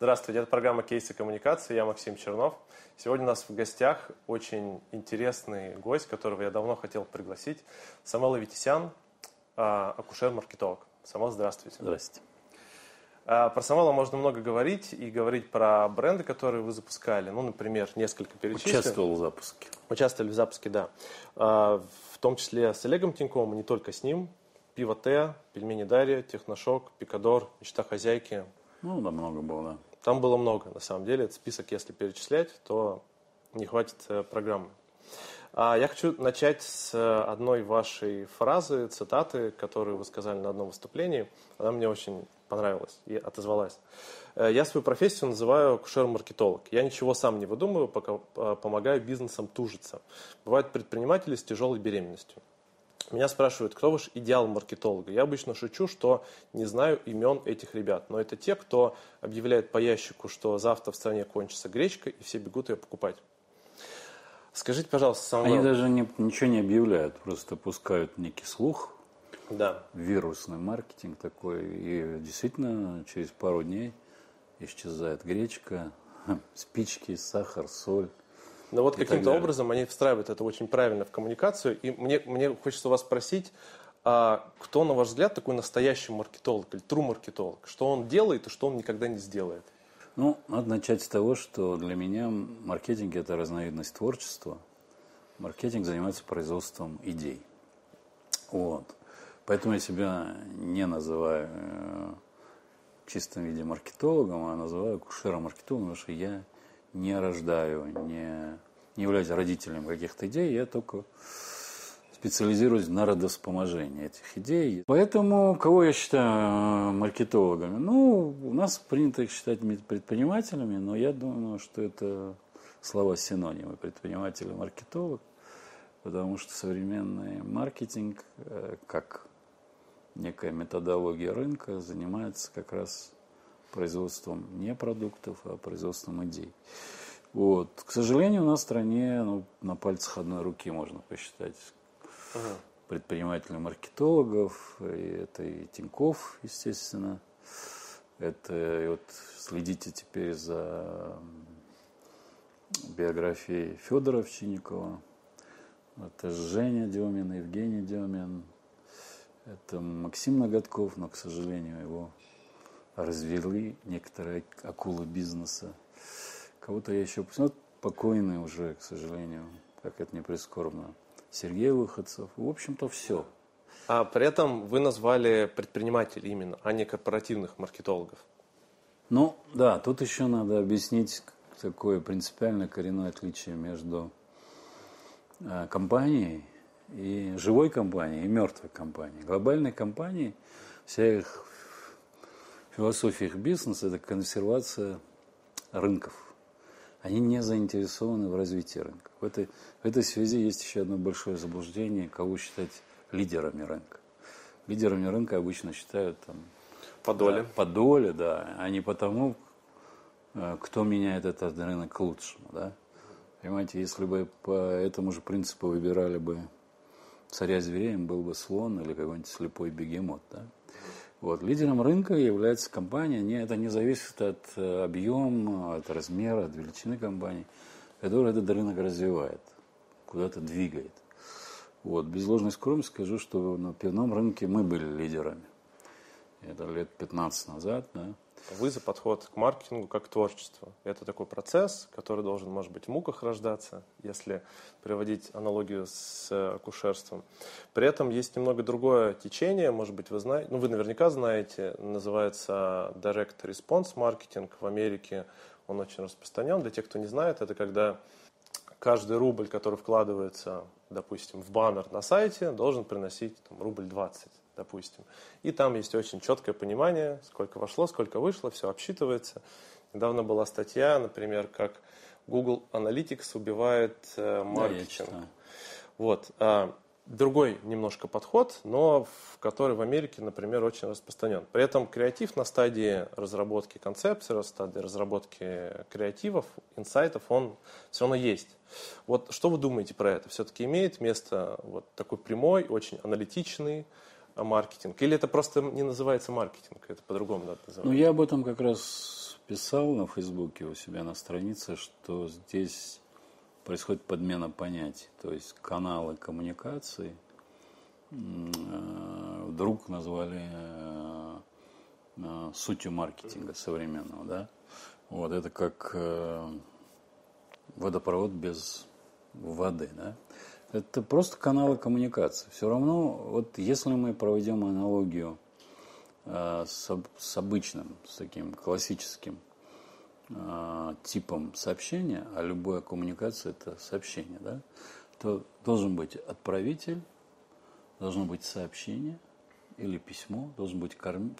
Здравствуйте, это программа «Кейсы коммуникации», я Максим Чернов. Сегодня у нас в гостях очень интересный гость, которого я давно хотел пригласить, Самел Витисян, а, акушер-маркетолог. Самел, здравствуйте. Здравствуйте. А, про Самела можно много говорить и говорить про бренды, которые вы запускали. Ну, например, несколько перечислим. Участвовал в запуске. Участвовали в запуске, да. А, в том числе с Олегом Тиньковым, не только с ним. Пиво Т, пельмени Дарья, Техношок, Пикадор, Мечта хозяйки. Ну, да, много было, да. Там было много, на самом деле. Этот список, если перечислять, то не хватит э, программы. А я хочу начать с э, одной вашей фразы, цитаты, которую вы сказали на одном выступлении. Она мне очень понравилась и отозвалась. Э, я свою профессию называю акушер-маркетолог. Я ничего сам не выдумываю, пока помогаю бизнесам тужиться. Бывают предприниматели с тяжелой беременностью. Меня спрашивают, кто ваш идеал маркетолога? Я обычно шучу, что не знаю имен этих ребят, но это те, кто объявляет по ящику, что завтра в стране кончится гречка, и все бегут ее покупать. Скажите, пожалуйста, Самвел. Они даже не, ничего не объявляют, просто пускают некий слух. Да. Вирусный маркетинг такой. И действительно, через пару дней исчезает гречка, спички, сахар, соль. Но вот каким-то образом они встраивают это очень правильно в коммуникацию. И мне, мне хочется вас спросить, а кто, на ваш взгляд, такой настоящий маркетолог или true маркетолог? Что он делает и что он никогда не сделает? Ну, надо начать с того, что для меня маркетинг – это разновидность творчества. Маркетинг занимается производством идей. Вот. Поэтому я себя не называю э, в чистом виде маркетологом, а называю кушером маркетологом, потому что я не рождаю, не, не являюсь родителем каких-то идей, я только специализируюсь на родоспоможении этих идей. Поэтому кого я считаю э, маркетологами? Ну, у нас принято их считать предпринимателями, но я думаю, что это слова синонимы предприниматель и маркетолог, потому что современный маркетинг, э, как некая методология рынка, занимается как раз производством не продуктов, а производством идей. Вот. К сожалению, у нас в стране ну, на пальцах одной руки можно посчитать ага. предпринимателей маркетологов. И это и Тиньков, естественно. Это и вот следите теперь за биографией Федора Овчинникова. Это Женя Демин, Евгений Демин. Это Максим Ноготков, но, к сожалению, его развели некоторые акулы бизнеса. Кого-то я еще... Ну, покойный уже, к сожалению, как это не прискорбно. Сергей Выходцев. В общем-то, все. А при этом вы назвали предпринимателей именно, а не корпоративных маркетологов. Ну, да, тут еще надо объяснить такое принципиальное коренное отличие между э, компанией и живой компанией и мертвой компанией. Глобальные компании, вся их философия их бизнеса – это консервация рынков. Они не заинтересованы в развитии рынка. В этой, в этой связи есть еще одно большое заблуждение, кого считать лидерами рынка. Лидерами рынка обычно считают там, по доле. Да, по доле, да, а не потому, э, кто меняет этот рынок к лучшему. Да? Понимаете, если бы по этому же принципу выбирали бы царя звереем, был бы слон или какой-нибудь слепой бегемот. Да? Вот. Лидером рынка является компания, не, это не зависит от э, объема, от размера, от величины компании, которая этот рынок развивает, куда-то двигает. Вот. Без ложной скромности скажу, что на пивном рынке мы были лидерами. Это лет 15 назад, да. Вы за подход к маркетингу как к творчеству. Это такой процесс, который должен, может быть, в муках рождаться, если приводить аналогию с э, акушерством. При этом есть немного другое течение, может быть, вы знаете, ну, вы наверняка знаете, называется Direct Response Marketing в Америке. Он очень распространен. Для тех, кто не знает, это когда каждый рубль, который вкладывается, допустим, в баннер на сайте, должен приносить там, рубль 20 допустим. И там есть очень четкое понимание, сколько вошло, сколько вышло, все обсчитывается. Недавно была статья, например, как Google Analytics убивает э, маркетинг. Да, вот. А, другой немножко подход, но в который в Америке, например, очень распространен. При этом креатив на стадии разработки концепции, на стадии разработки креативов, инсайтов, он все равно есть. Вот что вы думаете про это? Все-таки имеет место вот такой прямой, очень аналитичный, маркетинг? Или это просто не называется маркетинг, это по-другому надо называть? Ну, я об этом как раз писал на Фейсбуке у себя на странице, что здесь происходит подмена понятий. То есть каналы коммуникации э, вдруг назвали э, э, сутью маркетинга современного. Да? Вот, это как водопровод без воды. Да? Это просто каналы коммуникации. Все равно, вот если мы проведем аналогию с, с обычным, с таким классическим э, типом сообщения, а любая коммуникация это сообщение, да, то должен быть отправитель, должно быть сообщение или письмо, должен быть корм...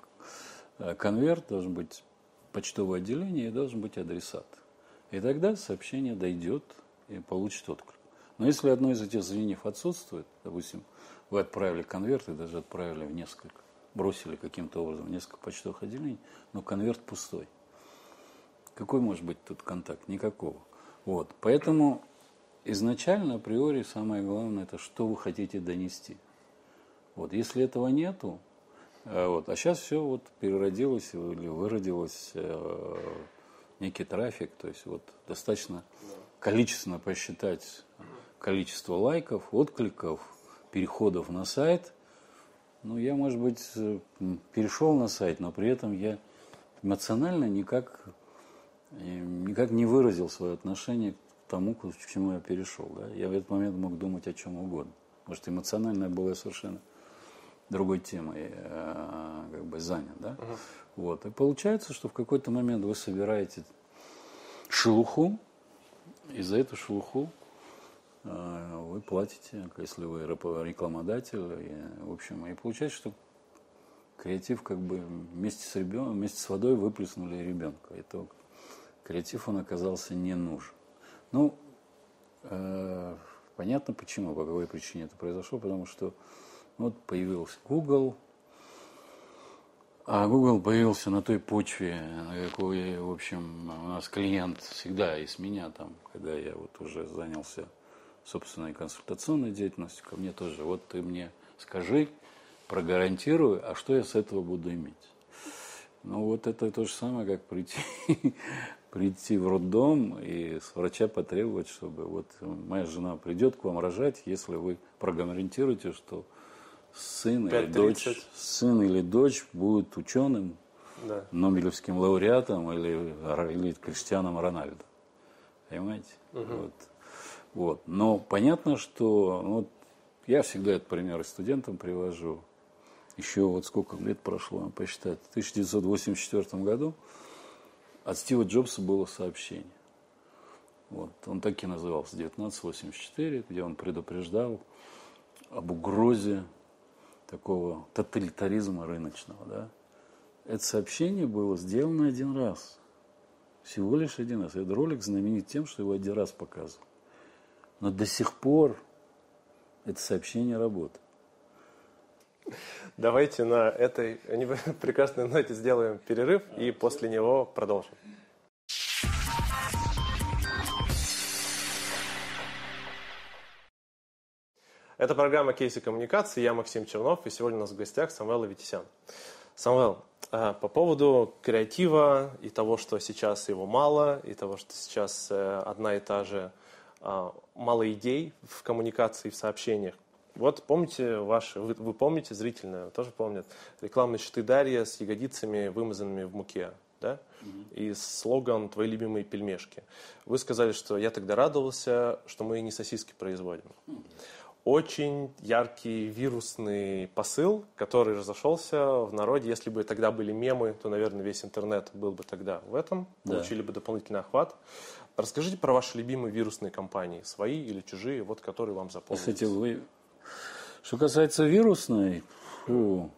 Э, конверт, должен быть почтовое отделение и должен быть адресат. И тогда сообщение дойдет и получит отклик. Но если одно из этих звеньев отсутствует, допустим, вы отправили конверт и даже отправили в несколько, бросили каким-то образом несколько почтовых отделений, но конверт пустой. Какой может быть тут контакт? Никакого. Вот. Поэтому изначально, априори, самое главное, это что вы хотите донести. Вот. Если этого нету, э, вот, а сейчас все вот переродилось или выродилось э, некий трафик, то есть вот достаточно количественно посчитать количество лайков, откликов, переходов на сайт. Ну, я, может быть, э, перешел на сайт, но при этом я эмоционально никак никак не выразил свое отношение к тому, к чему я перешел. Да? Я в этот момент мог думать о чем угодно. Может, эмоционально было совершенно другой темой э, как бы занят. Да? Uh-huh. Вот. И получается, что в какой-то момент вы собираете шелуху, и за эту шелуху э, вы платите, если вы рекламодатель. И, в общем, и получается, что креатив как бы вместе с ребенком, вместе с водой выплеснули ребенка. Это креатив он оказался не нужен. Ну, э, понятно почему, по какой причине это произошло, потому что вот появился Google, а Google появился на той почве, на какой, в общем, у нас клиент всегда из меня там, когда я вот уже занялся собственной консультационной деятельностью, ко мне тоже, вот ты мне скажи, прогарантирую, а что я с этого буду иметь. Ну вот это то же самое, как прийти прийти в роддом и с врача потребовать, чтобы вот моя жена придет к вам рожать, если вы прогарантируете, что сын или, дочь, сын или дочь будет ученым, да. Нобелевским лауреатом или, или Криштианом Рональдо. Понимаете? Угу. Вот. Вот. Но понятно, что ну, вот, я всегда этот пример студентам привожу. Еще вот сколько лет прошло, посчитать. В 1984 году от Стива Джобса было сообщение. Вот, он так и назывался 1984, где он предупреждал об угрозе такого тоталитаризма рыночного. Да? Это сообщение было сделано один раз. Всего лишь один раз. Этот ролик знаменит тем, что его один раз показывал. Но до сих пор это сообщение работает. Давайте на этой прекрасной ноте сделаем перерыв и после него продолжим. Это программа «Кейсы коммуникации». Я Максим Чернов, и сегодня у нас в гостях Самвел Витисян. Самвел, а, по поводу креатива и того, что сейчас его мало, и того, что сейчас э, одна и та же мало идей в коммуникации, в сообщениях. Вот помните ваши, вы, вы помните, зрительно тоже помнят, рекламные щиты Дарья с ягодицами, вымазанными в муке, да? Mm-hmm. И слоган «Твои любимые пельмешки». Вы сказали, что я тогда радовался, что мы не сосиски производим. Mm-hmm. Очень яркий вирусный посыл, который разошелся в народе. Если бы тогда были мемы, то, наверное, весь интернет был бы тогда в этом, да. получили бы дополнительный охват. Расскажите про ваши любимые вирусные компании, свои или чужие, вот которые вам запомнились. Кстати, вы что касается вирусной, фу,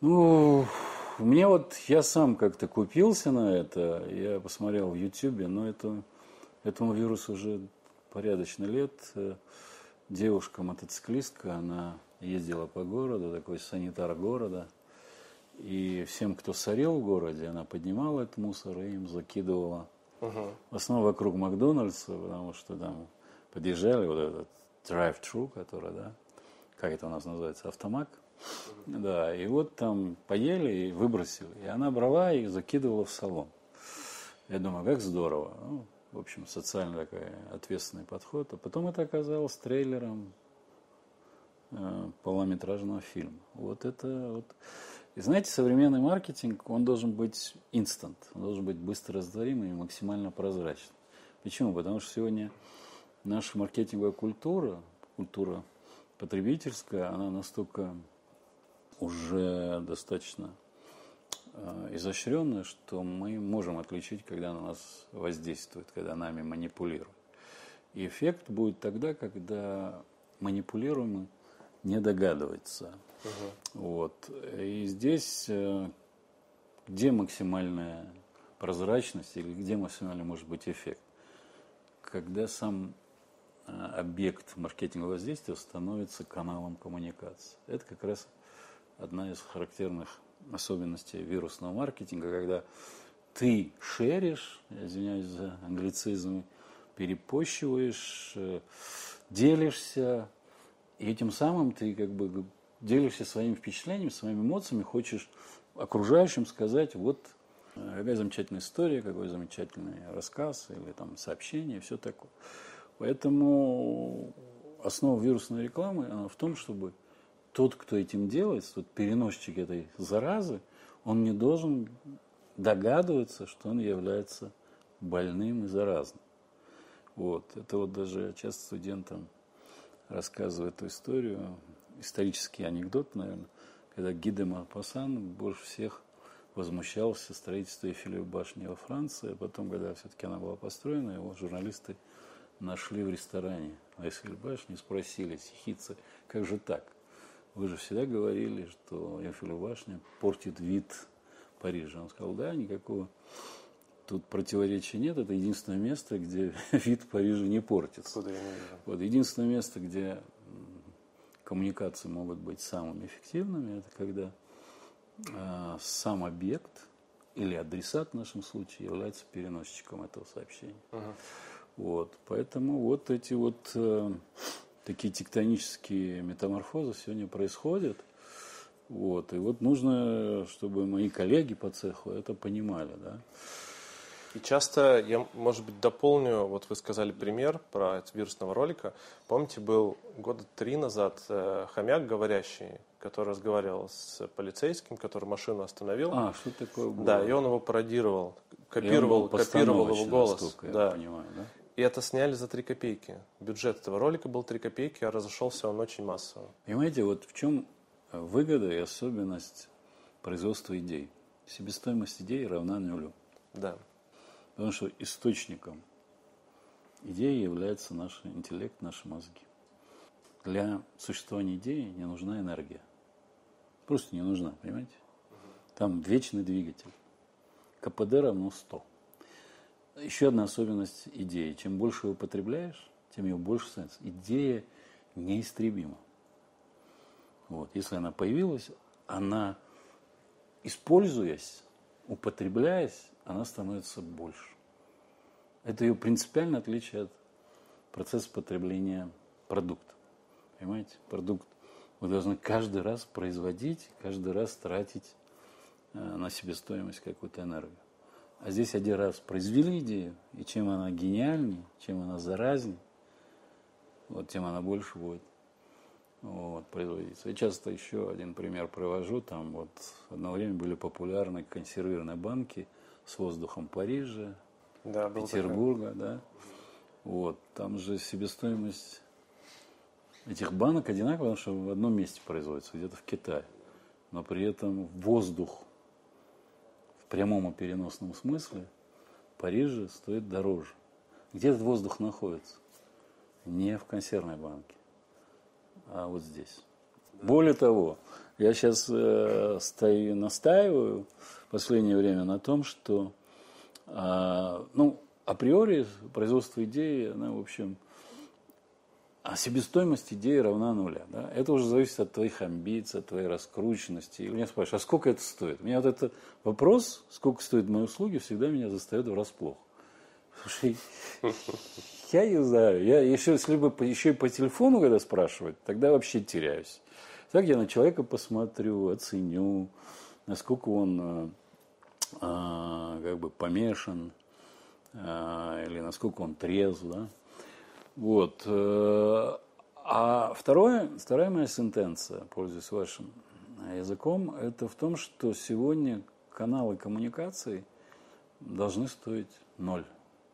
ну, мне вот, я сам как-то купился на это, я посмотрел в Ютьюбе, но это, этому вирусу уже порядочно лет. Девушка-мотоциклистка, она ездила по городу, такой санитар города, и всем, кто сорел в городе, она поднимала этот мусор и им закидывала. Угу. В основном вокруг Макдональдса, потому что там подъезжали вот этот drive-thru, который, да, как это у нас называется, автомат. Да, и вот там поели и выбросили. И она брала и закидывала в салон. Я думаю, как здорово. Ну, в общем, социально такой ответственный подход. А потом это оказалось трейлером э, полнометражного фильма. Вот это вот. И знаете, современный маркетинг, он должен быть инстант, он должен быть быстро растворимый и максимально прозрачным. Почему? Потому что сегодня наша маркетинговая культура, культура потребительская, она настолько уже достаточно э, изощренная, что мы можем отличить, когда на нас воздействует, когда нами манипулирует. И эффект будет тогда, когда манипулируемый не догадывается. Угу. Вот. И здесь э, где максимальная прозрачность или где максимально может быть эффект? Когда сам э, объект маркетингового воздействия становится каналом коммуникации. Это как раз одна из характерных особенностей вирусного маркетинга, когда ты шеришь, извиняюсь за англицизмы, перепощиваешь, э, делишься, и этим самым ты как бы делишься своими впечатлениями, своими эмоциями, хочешь окружающим сказать, вот э, какая замечательная история, какой замечательный рассказ или там сообщение, все такое. Поэтому основа вирусной рекламы она в том, чтобы тот, кто этим делает, тот переносчик этой заразы, он не должен догадываться, что он является больным и заразным. Вот. Это вот даже часто студентам рассказываю эту историю, исторический анекдот, наверное, когда Гиде Марпасан больше всех возмущался строительством Эйфелевой башни во Франции, а потом, когда все-таки она была построена, его журналисты нашли в ресторане Эйфелевой башне и спросили, сихицы, как же так? Вы же всегда говорили, что Эйфелева башня портит вид Парижа. Он сказал, да, никакого тут противоречия нет. Это единственное место, где вид Парижа не портится. Куда я не вижу. Вот единственное место, где коммуникации могут быть самыми эффективными, это когда э, сам объект или адресат в нашем случае является переносчиком этого сообщения. Uh-huh. Вот, поэтому вот эти вот э, такие тектонические метаморфозы сегодня происходят. Вот. И вот нужно, чтобы мои коллеги по цеху это понимали. Да? И часто, я, может быть, дополню, вот вы сказали пример про вирусного ролика. Помните, был года три назад э, хомяк говорящий, который разговаривал с полицейским, который машину остановил. А, что такое было? Да, и он его пародировал, копировал, копировал его голос. Да. Понимаю, да? И это сняли за 3 копейки. Бюджет этого ролика был 3 копейки, а разошелся он очень массово. Понимаете, вот в чем выгода и особенность производства идей? Себестоимость идеи равна нулю. Да. Потому что источником идеи является наш интеллект, наши мозги. Для существования идеи не нужна энергия. Просто не нужна, понимаете? Там вечный двигатель. КПД равно 100. Еще одна особенность идеи. Чем больше ее употребляешь, тем ее больше становится. Идея неистребима. Вот. Если она появилась, она, используясь, употребляясь, она становится больше. Это ее принципиальное отличие от процесса потребления продукта. Понимаете? Продукт вы должны каждый раз производить, каждый раз тратить э, на себестоимость какую-то энергию. А здесь один раз произвели идею, и чем она гениальнее, чем она заразнее, вот тем она больше будет вот, производиться. Я часто еще один пример привожу. Там вот одно время были популярны консервированные банки с воздухом Парижа, да, Петербурга, такой. да. Вот, там же себестоимость этих банок одинаковая, потому что в одном месте производится, где-то в Китае. Но при этом воздух в прямом и переносном смысле в Париже стоит дороже. Где этот воздух находится? Не в консервной банке, а вот здесь. Более того, я сейчас э, стою, настаиваю в последнее время на том, что э, ну, априори производство идеи, она, в общем, а себестоимость идеи равна нуля. Да? Это уже зависит от твоих амбиций, от твоей раскрученности. И меня спрашивают, а сколько это стоит? У меня вот этот вопрос, сколько стоят мои услуги, всегда меня застает врасплох. Слушай, Я не знаю. Я еще, если бы еще и по телефону когда спрашивать, тогда вообще теряюсь. Так я на человека посмотрю, оценю, насколько он э, э, как бы помешан, э, или насколько он трезв, да. Вот. Э, а второе, вторая моя сентенция, пользуясь вашим языком, это в том, что сегодня каналы коммуникации должны стоить ноль.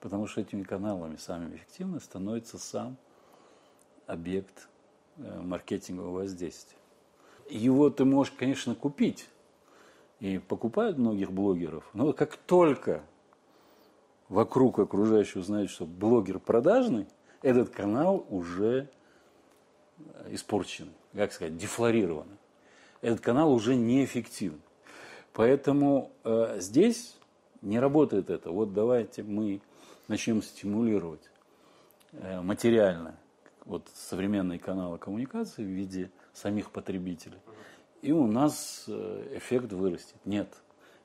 Потому что этими каналами самыми эффективными становится сам объект э, маркетингового воздействия. Его ты можешь, конечно, купить. И покупают многих блогеров. Но как только вокруг окружающего знают, что блогер продажный, этот канал уже испорчен, как сказать, дефлорирован. Этот канал уже неэффективен. Поэтому э, здесь не работает это. Вот давайте мы начнем стимулировать э, материально вот современные каналы коммуникации в виде самих потребителей. И у нас э, эффект вырастет. Нет,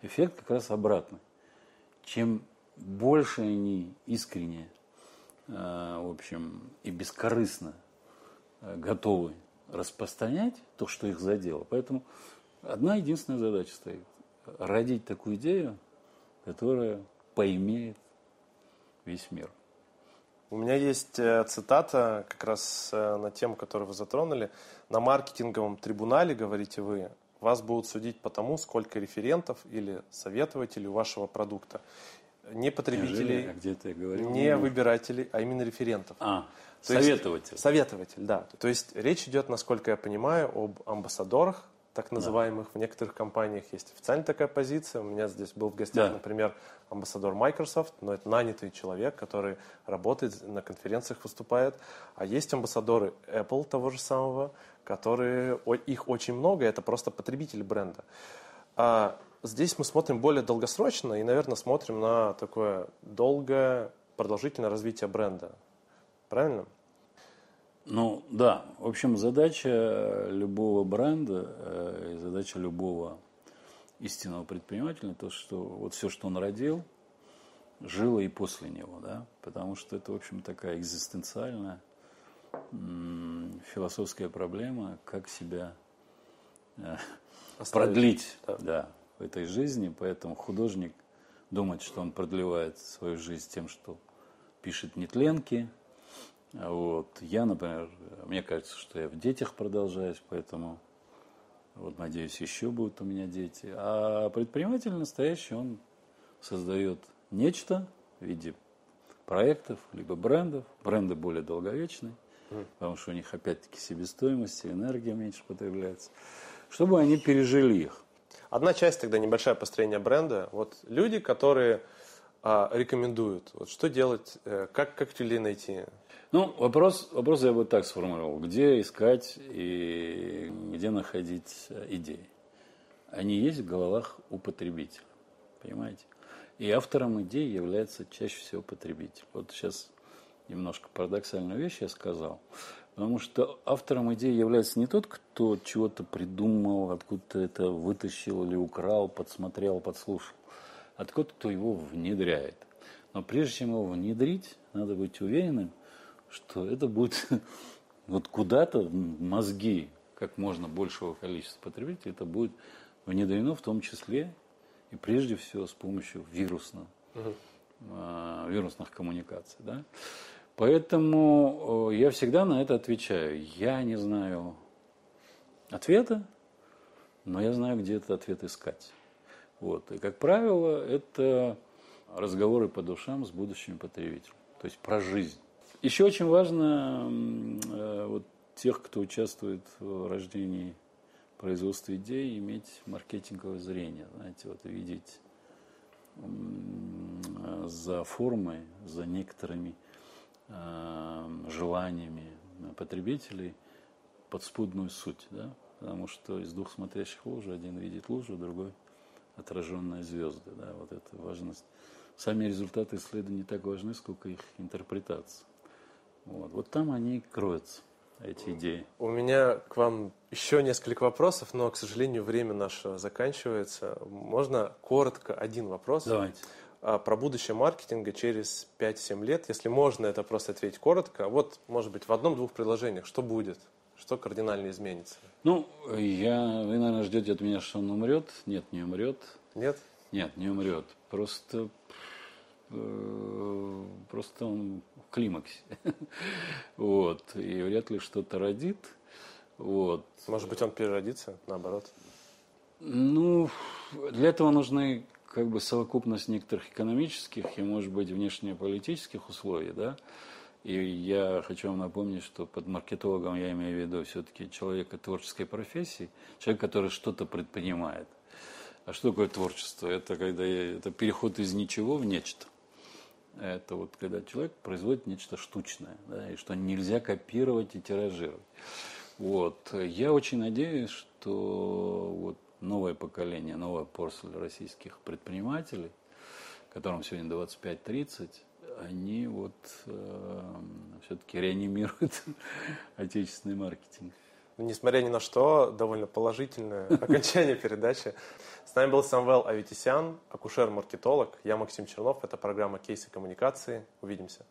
эффект как раз обратный. Чем больше они искренне, э, в общем, и бескорыстно э, готовы распространять то, что их задело. Поэтому одна единственная задача стоит. Родить такую идею, которая поимеет весь мир. У меня есть цитата как раз на тему, которую вы затронули. На маркетинговом трибунале, говорите вы, вас будут судить по тому, сколько референтов или советователей у вашего продукта. Не потребителей, а где ты говорил? не выбирателей, а именно референтов. А, То советователь. Есть, советователь, да. То есть речь идет, насколько я понимаю, об амбассадорах так называемых. Да. В некоторых компаниях есть официальная такая позиция. У меня здесь был в гостях, да. например, амбассадор Microsoft, но это нанятый человек, который работает, на конференциях выступает. А есть амбассадоры Apple того же самого, которые, их очень много, это просто потребители бренда. А здесь мы смотрим более долгосрочно и, наверное, смотрим на такое долгое, продолжительное развитие бренда. Правильно? Ну да, в общем, задача любого бренда э, и задача любого истинного предпринимателя, то, что вот все, что он родил, жило и после него, да, потому что это, в общем, такая экзистенциальная философская проблема, как себя э, продлить да. Да, в этой жизни, поэтому художник думает, что он продлевает свою жизнь тем, что пишет нетленки, вот. Я, например, мне кажется, что я в детях продолжаюсь, поэтому вот, надеюсь, еще будут у меня дети. А предприниматель настоящий, он создает нечто в виде проектов, либо брендов. Бренды более долговечные, потому что у них опять-таки себестоимость, энергия меньше потребляется, чтобы они пережили их. Одна часть тогда небольшое построение бренда. Вот люди, которые а, рекомендуют, вот что делать, э, как, как людей найти? Ну, вопрос, вопрос я бы так сформулировал. Где искать и где находить э, идеи? Они есть в головах у потребителя. Понимаете? И автором идей является чаще всего потребитель. Вот сейчас немножко парадоксальную вещь я сказал. Потому что автором идеи является не тот, кто чего-то придумал, откуда-то это вытащил или украл, подсмотрел, подслушал, а тот, кто его внедряет. Но прежде чем его внедрить, надо быть уверенным – что это будет вот куда-то мозги как можно большего количества потребителей, это будет внедрено в том числе и прежде всего с помощью вирусного, угу. э, вирусных коммуникаций. Да? Поэтому э, я всегда на это отвечаю. Я не знаю ответа, но я знаю, где этот ответ искать. Вот. И, как правило, это разговоры по душам с будущими потребителями. То есть про жизнь. Еще очень важно э, вот, тех, кто участвует в рождении производства идей, иметь маркетинговое зрение, знаете, вот видеть за формой, за некоторыми э, желаниями потребителей подспудную суть, да? потому что из двух смотрящих лужи один видит лужу, другой отраженные звезды, да, вот эта важность. Сами результаты исследований не так важны, сколько их интерпретация. Вот, вот там они кроются, эти идеи. У меня к вам еще несколько вопросов, но, к сожалению, время наше заканчивается. Можно коротко один вопрос? Давайте. А, про будущее маркетинга через 5-7 лет, если можно это просто ответить коротко, вот, может быть, в одном-двух предложениях, что будет, что кардинально изменится? Ну, я, вы, наверное, ждете от меня, что он умрет. Нет, не умрет. Нет? Нет, не умрет. Просто, э, просто он в климаксе. вот. И вряд ли что-то родит. Вот. Может быть, он переродится, наоборот? Ну, для этого нужны как бы совокупность некоторых экономических и, может быть, внешнеполитических условий, да. И я хочу вам напомнить, что под маркетологом я имею в виду все-таки человека творческой профессии, человек, который что-то предпринимает. А что такое творчество? Это когда я, это переход из ничего в нечто. Это вот когда человек производит нечто штучное, да, и что нельзя копировать и тиражировать. Вот. Я очень надеюсь, что вот новое поколение, новая порсель российских предпринимателей, которым сегодня 25-30, они вот э, все-таки реанимируют отечественный маркетинг. Несмотря ни на что, довольно положительное окончание передачи. С нами был Самвел Аветисян, акушер-маркетолог. Я Максим Чернов. Это программа «Кейсы коммуникации». Увидимся.